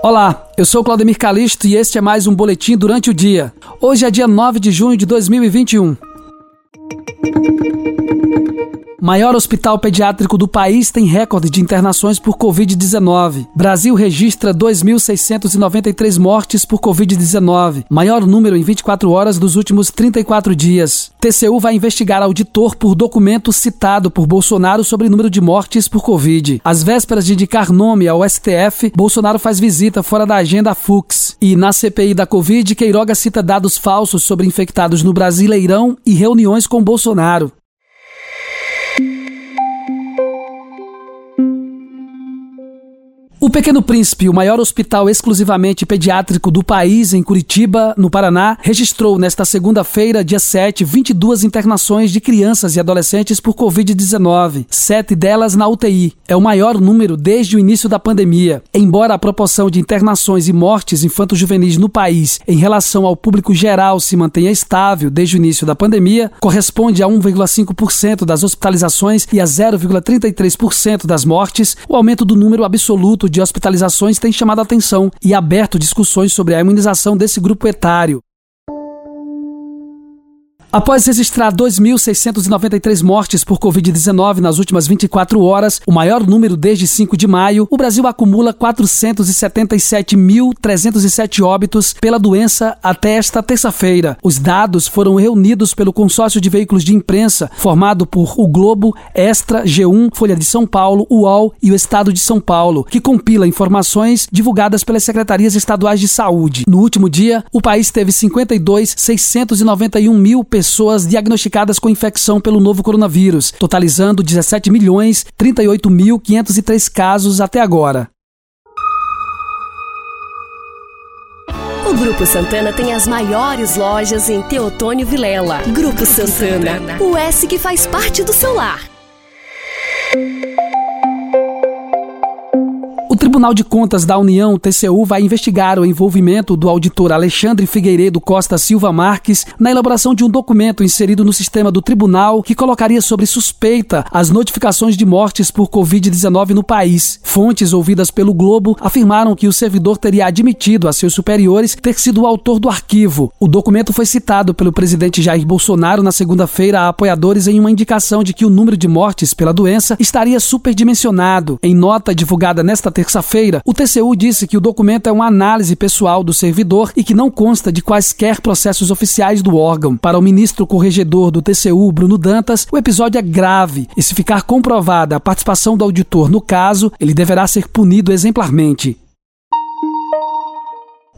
Olá, eu sou Claudemir Calisto e este é mais um Boletim Durante o Dia. Hoje é dia 9 de junho de 2021. Maior hospital pediátrico do país tem recorde de internações por Covid-19. Brasil registra 2.693 mortes por Covid-19, maior número em 24 horas dos últimos 34 dias. TCU vai investigar auditor por documento citado por Bolsonaro sobre número de mortes por Covid. Às vésperas de indicar nome ao STF, Bolsonaro faz visita fora da agenda Fux. E na CPI da Covid, Queiroga cita dados falsos sobre infectados no Brasileirão e reuniões com Bolsonaro. O Pequeno Príncipe, o maior hospital exclusivamente pediátrico do país, em Curitiba, no Paraná, registrou nesta segunda-feira, dia 7, 22 internações de crianças e adolescentes por Covid-19, sete delas na UTI. É o maior número desde o início da pandemia. Embora a proporção de internações e mortes infanto-juvenis no país em relação ao público geral se mantenha estável desde o início da pandemia, corresponde a 1,5% das hospitalizações e a 0,33% das mortes, o aumento do número absoluto de hospitalizações tem chamado a atenção e aberto discussões sobre a imunização desse grupo etário. Após registrar 2.693 mortes por Covid-19 nas últimas 24 horas, o maior número desde 5 de maio, o Brasil acumula 477.307 óbitos pela doença até esta terça-feira. Os dados foram reunidos pelo consórcio de veículos de imprensa formado por O Globo, Extra, G1, Folha de São Paulo, UOL e o Estado de São Paulo, que compila informações divulgadas pelas secretarias estaduais de saúde. No último dia, o país teve 52.691 mil pessoas pessoas diagnosticadas com infecção pelo novo coronavírus, totalizando 17 milhões 38 mil 503 casos até agora. O Grupo Santana tem as maiores lojas em Teotônio Vilela. Grupo Santana, o S que faz parte do seu lar. Tribunal de Contas da União, TCU, vai investigar o envolvimento do auditor Alexandre Figueiredo Costa Silva Marques na elaboração de um documento inserido no sistema do tribunal que colocaria sobre suspeita as notificações de mortes por Covid-19 no país. Fontes ouvidas pelo Globo afirmaram que o servidor teria admitido a seus superiores ter sido o autor do arquivo. O documento foi citado pelo presidente Jair Bolsonaro na segunda-feira a apoiadores em uma indicação de que o número de mortes pela doença estaria superdimensionado. Em nota divulgada nesta terça-feira, feira o TCU disse que o documento é uma análise pessoal do servidor e que não consta de quaisquer processos oficiais do órgão. Para o ministro corregedor do TCU, Bruno Dantas, o episódio é grave e, se ficar comprovada a participação do auditor no caso, ele deverá ser punido exemplarmente.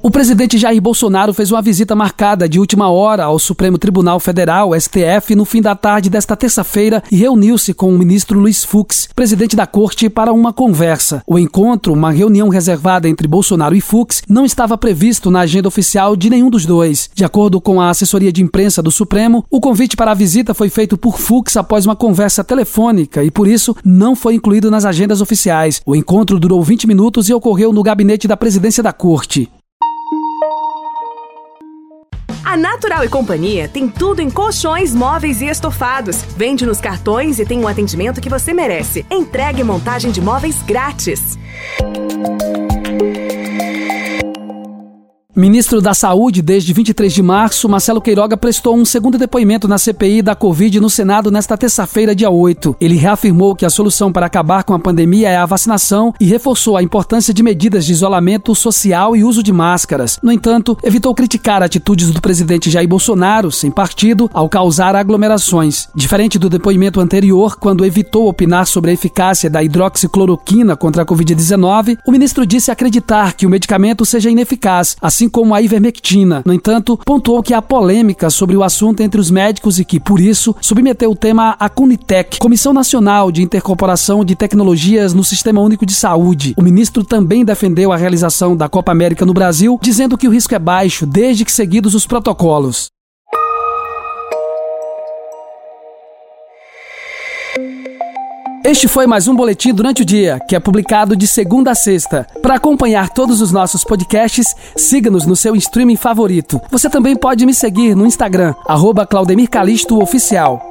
O presidente Jair Bolsonaro fez uma visita marcada de última hora ao Supremo Tribunal Federal, STF, no fim da tarde desta terça-feira e reuniu-se com o ministro Luiz Fux, presidente da corte, para uma conversa. O encontro, uma reunião reservada entre Bolsonaro e Fux, não estava previsto na agenda oficial de nenhum dos dois. De acordo com a assessoria de imprensa do Supremo, o convite para a visita foi feito por Fux após uma conversa telefônica e, por isso, não foi incluído nas agendas oficiais. O encontro durou 20 minutos e ocorreu no gabinete da presidência da corte. A Natural e Companhia tem tudo em colchões, móveis e estofados. Vende nos cartões e tem um atendimento que você merece. Entregue montagem de móveis grátis. Ministro da Saúde, desde 23 de março, Marcelo Queiroga prestou um segundo depoimento na CPI da Covid no Senado nesta terça-feira, dia 8. Ele reafirmou que a solução para acabar com a pandemia é a vacinação e reforçou a importância de medidas de isolamento social e uso de máscaras. No entanto, evitou criticar atitudes do presidente Jair Bolsonaro, sem partido, ao causar aglomerações. Diferente do depoimento anterior, quando evitou opinar sobre a eficácia da hidroxicloroquina contra a Covid-19, o ministro disse acreditar que o medicamento seja ineficaz, assim como a ivermectina. No entanto, pontuou que há polêmica sobre o assunto entre os médicos e que, por isso, submeteu o tema à CUNITEC, Comissão Nacional de Intercorporação de Tecnologias no Sistema Único de Saúde. O ministro também defendeu a realização da Copa América no Brasil, dizendo que o risco é baixo desde que seguidos os protocolos. Este foi mais um boletim durante o dia, que é publicado de segunda a sexta. Para acompanhar todos os nossos podcasts, siga-nos no seu streaming favorito. Você também pode me seguir no Instagram, arroba Oficial.